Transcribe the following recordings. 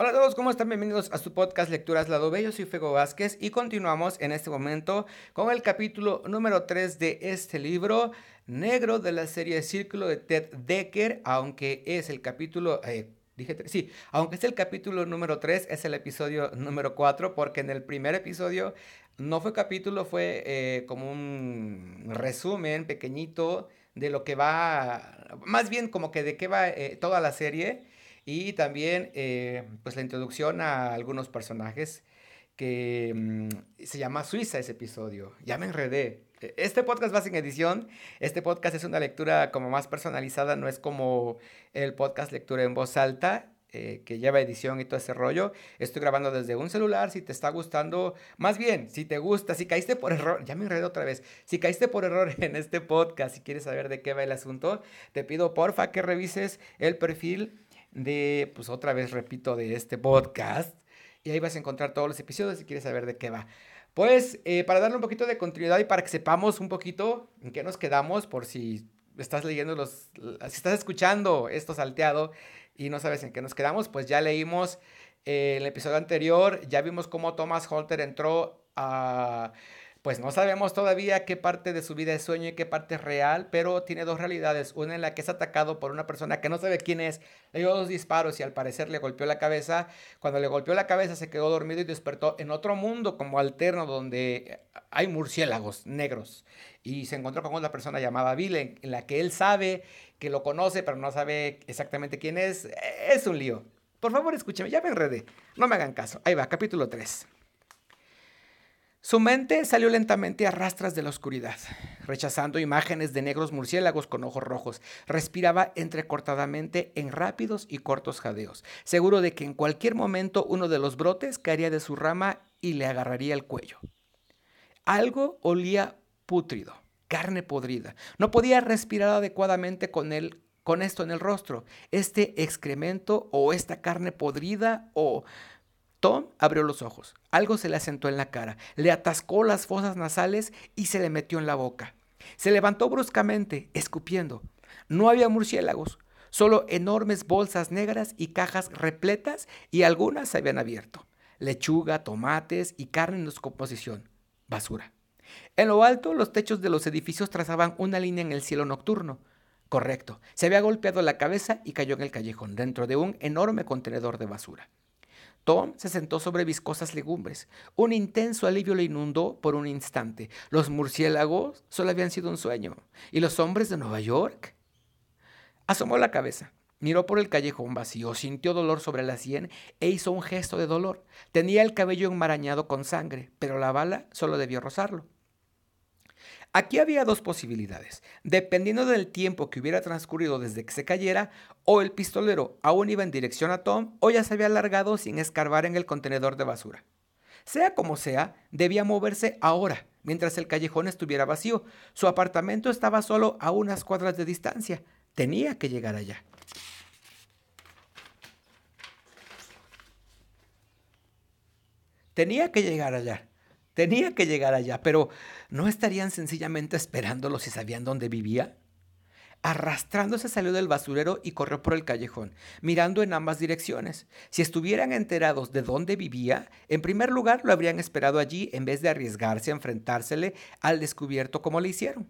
Hola a todos, ¿cómo están? Bienvenidos a su podcast Lecturas Lado Bello. Soy Fego Vázquez y continuamos en este momento con el capítulo número 3 de este libro negro de la serie Círculo de Ted Decker, aunque es el capítulo... Eh, dije sí, aunque es el capítulo número 3, es el episodio número 4, porque en el primer episodio no fue capítulo, fue eh, como un resumen pequeñito de lo que va, más bien como que de qué va eh, toda la serie y también eh, pues la introducción a algunos personajes que mm, se llama Suiza ese episodio. Ya me enredé. E, este podcast va sin edición. Este podcast es una lectura como más personalizada, no es como el podcast lectura en voz alta. Eh, que lleva edición y todo ese rollo. Estoy grabando desde un celular. Si te está gustando, más bien, si te gusta, si caíste por error, ya me enredé otra vez. Si caíste por error en este podcast, si quieres saber de qué va el asunto, te pido porfa que revises el perfil de, pues otra vez repito, de este podcast. Y ahí vas a encontrar todos los episodios si quieres saber de qué va. Pues eh, para darle un poquito de continuidad y para que sepamos un poquito en qué nos quedamos, por si estás leyendo los, si estás escuchando esto salteado y no sabes en qué nos quedamos, pues ya leímos eh, el episodio anterior, ya vimos cómo Thomas Holter entró a pues no sabemos todavía qué parte de su vida es sueño y qué parte es real, pero tiene dos realidades. Una en la que es atacado por una persona que no sabe quién es, le dio dos disparos y al parecer le golpeó la cabeza. Cuando le golpeó la cabeza se quedó dormido y despertó en otro mundo como alterno donde hay murciélagos negros. Y se encontró con una persona llamada Bill en la que él sabe que lo conoce, pero no sabe exactamente quién es. Es un lío. Por favor, escúcheme, ya me enredé. No me hagan caso. Ahí va, capítulo 3. Su mente salió lentamente a rastras de la oscuridad, rechazando imágenes de negros murciélagos con ojos rojos. Respiraba entrecortadamente en rápidos y cortos jadeos, seguro de que en cualquier momento uno de los brotes caería de su rama y le agarraría el cuello. Algo olía pútrido, carne podrida. No podía respirar adecuadamente con con esto en el rostro, este excremento o esta carne podrida o Tom abrió los ojos. Algo se le asentó en la cara, le atascó las fosas nasales y se le metió en la boca. Se levantó bruscamente, escupiendo. No había murciélagos, solo enormes bolsas negras y cajas repletas y algunas se habían abierto. Lechuga, tomates y carne en descomposición. Basura. En lo alto, los techos de los edificios trazaban una línea en el cielo nocturno. Correcto. Se había golpeado la cabeza y cayó en el callejón, dentro de un enorme contenedor de basura. Tom se sentó sobre viscosas legumbres. Un intenso alivio le inundó por un instante. Los murciélagos solo habían sido un sueño. ¿Y los hombres de Nueva York? Asomó la cabeza. Miró por el callejón vacío, sintió dolor sobre la sien e hizo un gesto de dolor. Tenía el cabello enmarañado con sangre, pero la bala solo debió rozarlo. Aquí había dos posibilidades. Dependiendo del tiempo que hubiera transcurrido desde que se cayera, o el pistolero aún iba en dirección a Tom, o ya se había alargado sin escarbar en el contenedor de basura. Sea como sea, debía moverse ahora, mientras el callejón estuviera vacío. Su apartamento estaba solo a unas cuadras de distancia. Tenía que llegar allá. Tenía que llegar allá. Tenía que llegar allá, pero ¿no estarían sencillamente esperándolo si sabían dónde vivía? Arrastrándose salió del basurero y corrió por el callejón, mirando en ambas direcciones. Si estuvieran enterados de dónde vivía, en primer lugar lo habrían esperado allí en vez de arriesgarse a enfrentársele al descubierto como le hicieron.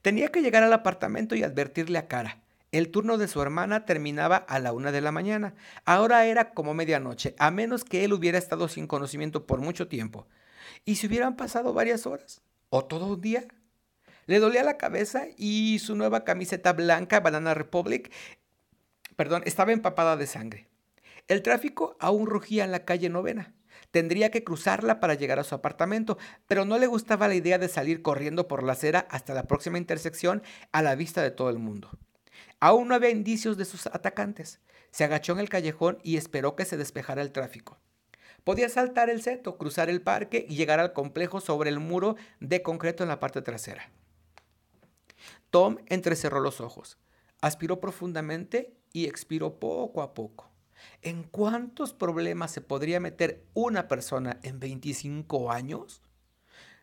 Tenía que llegar al apartamento y advertirle a Cara. El turno de su hermana terminaba a la una de la mañana. Ahora era como medianoche, a menos que él hubiera estado sin conocimiento por mucho tiempo. ¿Y si hubieran pasado varias horas? ¿O todo un día? Le dolía la cabeza y su nueva camiseta blanca, Banana Republic, perdón, estaba empapada de sangre. El tráfico aún rugía en la calle novena. Tendría que cruzarla para llegar a su apartamento, pero no le gustaba la idea de salir corriendo por la acera hasta la próxima intersección a la vista de todo el mundo. Aún no había indicios de sus atacantes. Se agachó en el callejón y esperó que se despejara el tráfico. Podía saltar el seto, cruzar el parque y llegar al complejo sobre el muro de concreto en la parte trasera. Tom entrecerró los ojos, aspiró profundamente y expiró poco a poco. ¿En cuántos problemas se podría meter una persona en 25 años?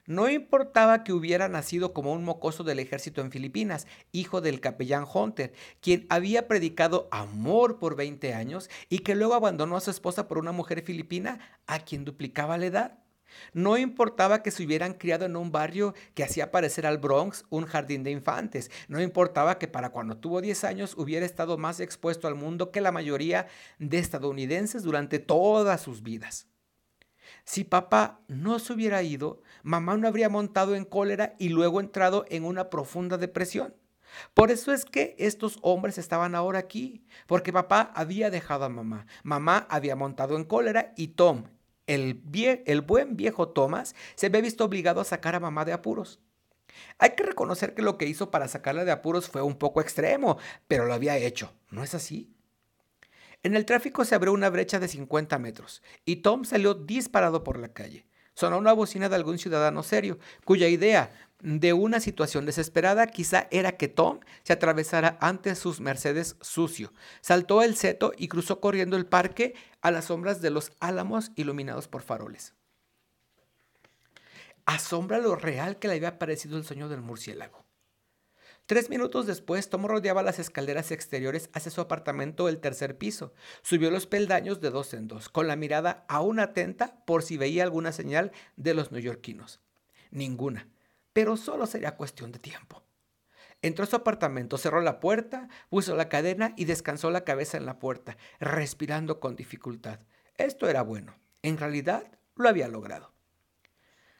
No importaba que hubiera nacido como un mocoso del ejército en Filipinas, hijo del capellán Hunter, quien había predicado amor por 20 años y que luego abandonó a su esposa por una mujer filipina a quien duplicaba la edad. No importaba que se hubieran criado en un barrio que hacía parecer al Bronx un jardín de infantes. No importaba que para cuando tuvo 10 años hubiera estado más expuesto al mundo que la mayoría de estadounidenses durante todas sus vidas. Si papá no se hubiera ido, mamá no habría montado en cólera y luego entrado en una profunda depresión. Por eso es que estos hombres estaban ahora aquí, porque papá había dejado a mamá, mamá había montado en cólera y Tom, el, el buen viejo Thomas, se había visto obligado a sacar a mamá de apuros. Hay que reconocer que lo que hizo para sacarla de apuros fue un poco extremo, pero lo había hecho, ¿no es así? En el tráfico se abrió una brecha de 50 metros y Tom salió disparado por la calle. Sonó una bocina de algún ciudadano serio, cuya idea de una situación desesperada quizá era que Tom se atravesara ante sus Mercedes sucio. Saltó el seto y cruzó corriendo el parque a las sombras de los álamos iluminados por faroles. Asombra lo real que le había parecido el sueño del murciélago. Tres minutos después, Tom rodeaba las escaleras exteriores hacia su apartamento del tercer piso. Subió los peldaños de dos en dos, con la mirada aún atenta por si veía alguna señal de los neoyorquinos. Ninguna, pero solo sería cuestión de tiempo. Entró a su apartamento, cerró la puerta, puso la cadena y descansó la cabeza en la puerta, respirando con dificultad. Esto era bueno. En realidad, lo había logrado.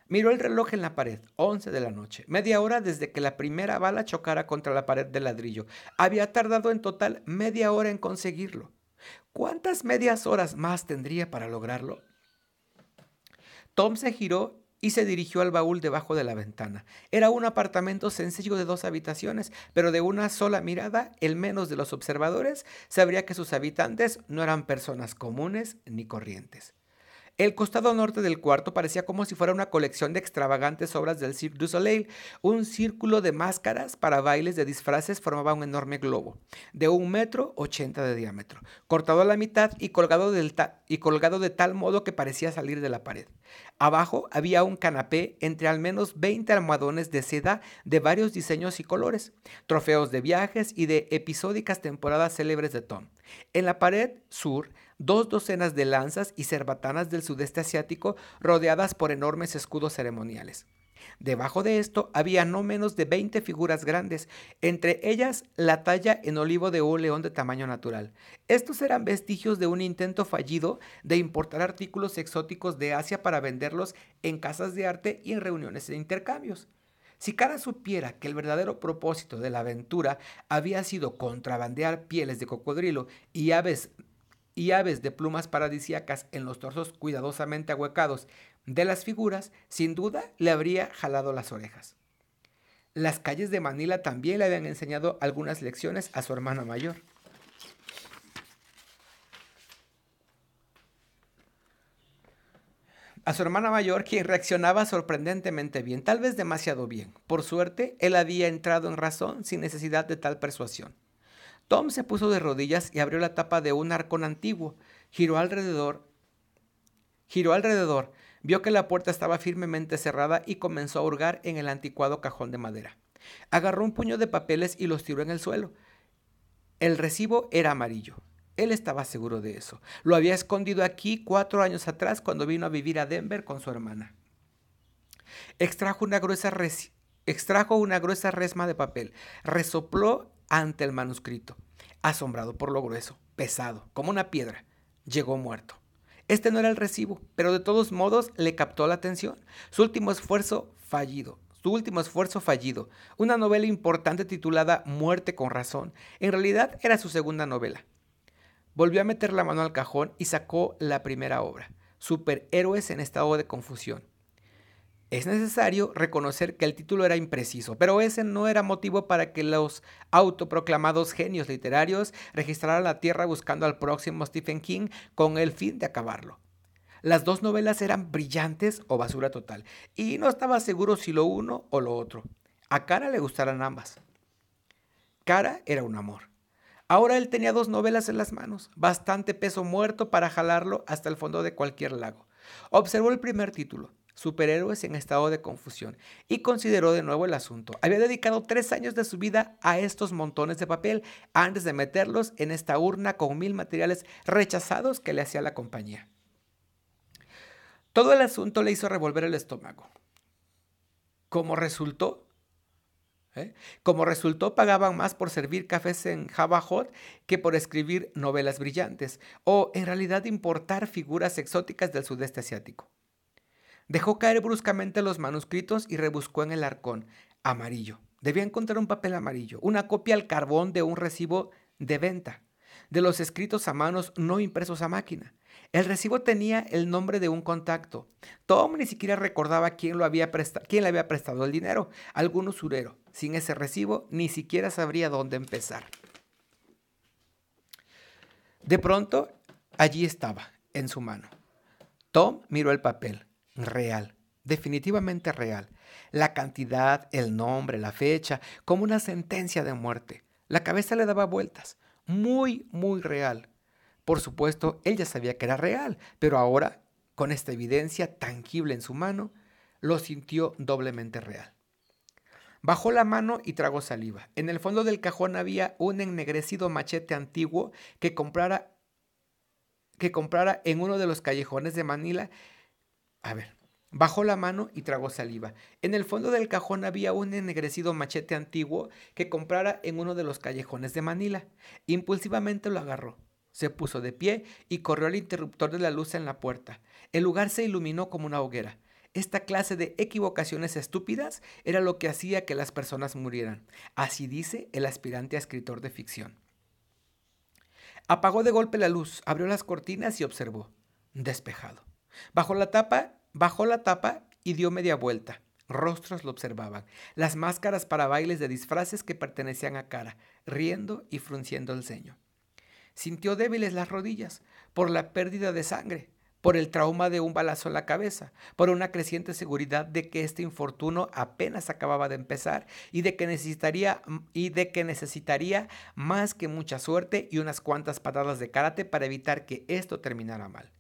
Miró el reloj en la pared, 11 de la noche, media hora desde que la primera bala chocara contra la pared de ladrillo. Había tardado en total media hora en conseguirlo. ¿Cuántas medias horas más tendría para lograrlo? Tom se giró y se dirigió al baúl debajo de la ventana. Era un apartamento sencillo de dos habitaciones, pero de una sola mirada, el menos de los observadores sabría que sus habitantes no eran personas comunes ni corrientes. El costado norte del cuarto parecía como si fuera una colección de extravagantes obras del Cirque du Soleil. Un círculo de máscaras para bailes de disfraces formaba un enorme globo, de un metro ochenta de diámetro, cortado a la mitad y colgado, y colgado de tal modo que parecía salir de la pared. Abajo había un canapé entre al menos 20 almohadones de seda de varios diseños y colores, trofeos de viajes y de episódicas temporadas célebres de Tom. En la pared sur dos docenas de lanzas y cerbatanas del sudeste asiático rodeadas por enormes escudos ceremoniales. Debajo de esto había no menos de 20 figuras grandes, entre ellas la talla en olivo de un león de tamaño natural. Estos eran vestigios de un intento fallido de importar artículos exóticos de Asia para venderlos en casas de arte y en reuniones de intercambios. Si Cara supiera que el verdadero propósito de la aventura había sido contrabandear pieles de cocodrilo y aves y aves de plumas paradisíacas en los torsos cuidadosamente ahuecados de las figuras, sin duda le habría jalado las orejas. Las calles de Manila también le habían enseñado algunas lecciones a su hermana mayor. A su hermana mayor, quien reaccionaba sorprendentemente bien, tal vez demasiado bien. Por suerte, él había entrado en razón sin necesidad de tal persuasión. Tom se puso de rodillas y abrió la tapa de un arcón antiguo. Giró alrededor. Giró alrededor, vio que la puerta estaba firmemente cerrada y comenzó a hurgar en el anticuado cajón de madera. Agarró un puño de papeles y los tiró en el suelo. El recibo era amarillo. Él estaba seguro de eso. Lo había escondido aquí cuatro años atrás cuando vino a vivir a Denver con su hermana. Extrajo una gruesa, extrajo una gruesa resma de papel, resopló ante el manuscrito, asombrado por lo grueso, pesado, como una piedra. Llegó muerto. Este no era el recibo, pero de todos modos le captó la atención. Su último esfuerzo fallido. Su último esfuerzo fallido. Una novela importante titulada Muerte con razón. En realidad era su segunda novela. Volvió a meter la mano al cajón y sacó la primera obra, Superhéroes en estado de confusión. Es necesario reconocer que el título era impreciso, pero ese no era motivo para que los autoproclamados genios literarios registraran la Tierra buscando al próximo Stephen King con el fin de acabarlo. Las dos novelas eran brillantes o basura total, y no estaba seguro si lo uno o lo otro. A Cara le gustaran ambas. Cara era un amor. Ahora él tenía dos novelas en las manos, bastante peso muerto para jalarlo hasta el fondo de cualquier lago. Observó el primer título, superhéroes en estado de confusión, y consideró de nuevo el asunto. Había dedicado tres años de su vida a estos montones de papel antes de meterlos en esta urna con mil materiales rechazados que le hacía la compañía. Todo el asunto le hizo revolver el estómago. Como resultó, ¿eh? como resultó, pagaban más por servir cafés en Java Hot que por escribir novelas brillantes, o en realidad importar figuras exóticas del sudeste asiático. Dejó caer bruscamente los manuscritos y rebuscó en el arcón. Amarillo. Debía encontrar un papel amarillo, una copia al carbón de un recibo de venta, de los escritos a manos no impresos a máquina. El recibo tenía el nombre de un contacto. Tom ni siquiera recordaba quién, lo había quién le había prestado el dinero. Algún usurero. Sin ese recibo, ni siquiera sabría dónde empezar. De pronto, allí estaba, en su mano. Tom miró el papel real, definitivamente real. La cantidad, el nombre, la fecha, como una sentencia de muerte. La cabeza le daba vueltas. Muy, muy real. Por supuesto, él ya sabía que era real, pero ahora, con esta evidencia tangible en su mano, lo sintió doblemente real. Bajó la mano y tragó saliva. En el fondo del cajón había un ennegrecido machete antiguo que comprara, que comprara en uno de los callejones de Manila a ver, bajó la mano y tragó saliva. En el fondo del cajón había un ennegrecido machete antiguo que comprara en uno de los callejones de Manila. Impulsivamente lo agarró. Se puso de pie y corrió al interruptor de la luz en la puerta. El lugar se iluminó como una hoguera. Esta clase de equivocaciones estúpidas era lo que hacía que las personas murieran. Así dice el aspirante a escritor de ficción. Apagó de golpe la luz, abrió las cortinas y observó. Despejado. Bajó la tapa, bajó la tapa y dio media vuelta. Rostros lo observaban, las máscaras para bailes de disfraces que pertenecían a cara, riendo y frunciendo el ceño. Sintió débiles las rodillas por la pérdida de sangre, por el trauma de un balazo en la cabeza, por una creciente seguridad de que este infortunio apenas acababa de empezar y de que necesitaría y de que necesitaría más que mucha suerte y unas cuantas patadas de karate para evitar que esto terminara mal.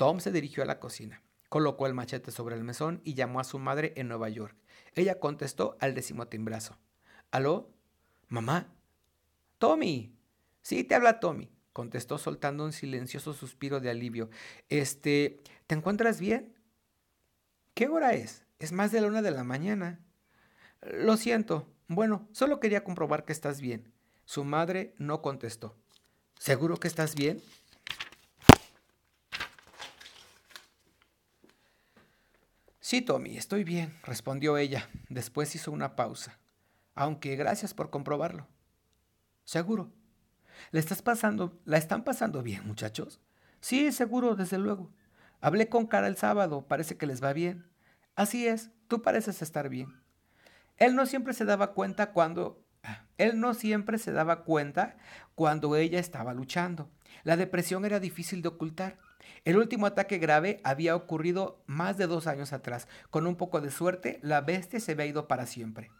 Tom se dirigió a la cocina, colocó el machete sobre el mesón y llamó a su madre en Nueva York. Ella contestó al décimo timbrazo. ¿Aló? ¿Mamá? Tommy. Sí, te habla Tommy, contestó soltando un silencioso suspiro de alivio. Este, ¿te encuentras bien? ¿Qué hora es? Es más de la una de la mañana. Lo siento. Bueno, solo quería comprobar que estás bien. Su madre no contestó. ¿Seguro que estás bien? Sí, Tommy, estoy bien, respondió ella. Después hizo una pausa. Aunque gracias por comprobarlo. Seguro. ¿Le estás pasando, la están pasando bien, muchachos? Sí, seguro, desde luego. Hablé con Cara el sábado, parece que les va bien. Así es, tú pareces estar bien. Él no siempre se daba cuenta cuando él no siempre se daba cuenta cuando ella estaba luchando. La depresión era difícil de ocultar. El último ataque grave había ocurrido más de dos años atrás. Con un poco de suerte, la bestia se había ido para siempre.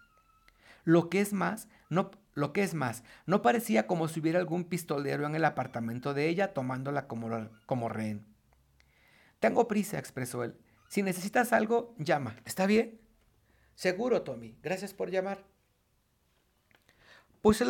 Lo que es más, no, lo que es más, no parecía como si hubiera algún pistolero en el apartamento de ella tomándola como, como rehén. Tengo prisa, expresó él. Si necesitas algo, llama. ¿Está bien? Seguro, Tommy. Gracias por llamar. Puso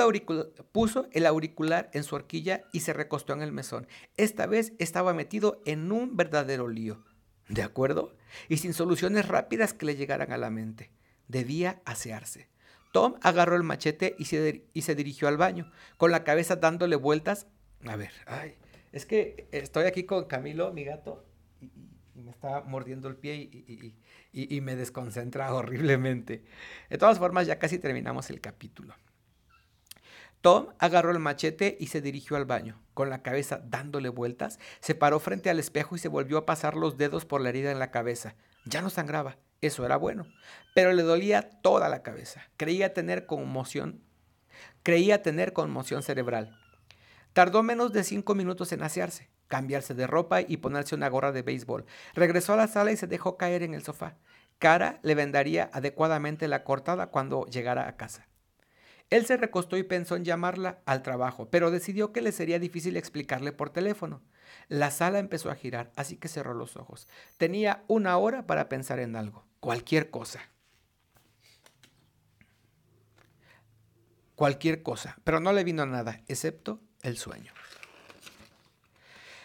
el, auricular, en su horquilla y se recostó en el mesón. Esta vez estaba metido en un verdadero lío. ¿De acuerdo? Y sin soluciones rápidas que le llegaran a la mente. Debía asearse. Tom agarró el machete y se, dirigió al baño, con la cabeza dándole vueltas. A ver, ay, es que estoy aquí con Camilo, mi gato, y, me está mordiendo el pie y, y me desconcentra horriblemente. De todas formas, ya casi terminamos el capítulo. Tom agarró el machete y se dirigió al baño. Con la cabeza dándole vueltas, se paró frente al espejo y se volvió a pasar los dedos por la herida en la cabeza. Ya no sangraba, eso era bueno, pero le dolía toda la cabeza. Creía tener conmoción, creía tener conmoción cerebral. Tardó menos de cinco minutos en asearse, cambiarse de ropa y ponerse una gorra de béisbol. Regresó a la sala y se dejó caer en el sofá. Cara le vendaría adecuadamente la cortada cuando llegara a casa. Él se recostó y pensó en llamarla al trabajo, pero decidió que le sería difícil explicarle por teléfono. La sala empezó a girar, así que cerró los ojos. Tenía una hora para pensar en algo, cualquier cosa. Cualquier cosa, pero no le vino nada, excepto el sueño.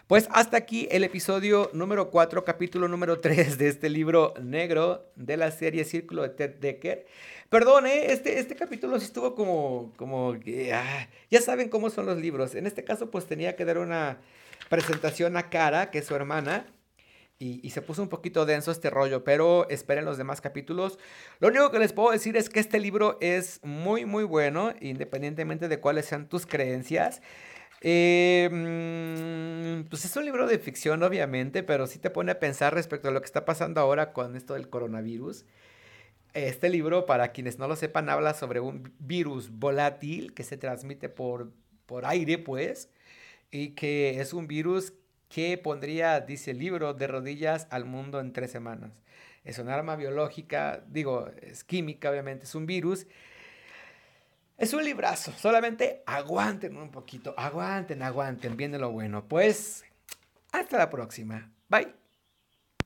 Pues hasta aquí el episodio número 4, capítulo número 3 de este libro negro de la serie Círculo de Ted Decker. Perdón, ¿eh? este, este capítulo sí estuvo como, como ah, ya saben cómo son los libros. En este caso pues tenía que dar una presentación a Cara, que es su hermana, y, y, se puso un poquito denso este rollo, pero esperen los demás capítulos. Lo único que les puedo decir es que este libro es muy, muy bueno, independientemente de cuáles sean tus creencias. Eh, mm, pues es un libro de ficción, obviamente, pero sí te pone a pensar respecto a lo que está pasando ahora con esto del coronavirus. Este libro, para quienes no lo sepan, habla sobre un virus volátil que se transmite por, por aire, pues, y que es un virus que pondría, dice el libro, de rodillas al mundo en tres semanas. Es un arma biológica, digo, es química, obviamente, es un virus es un librazo, solamente aguanten un poquito, aguanten, aguanten, viene lo bueno. Pues hasta la próxima. Bye.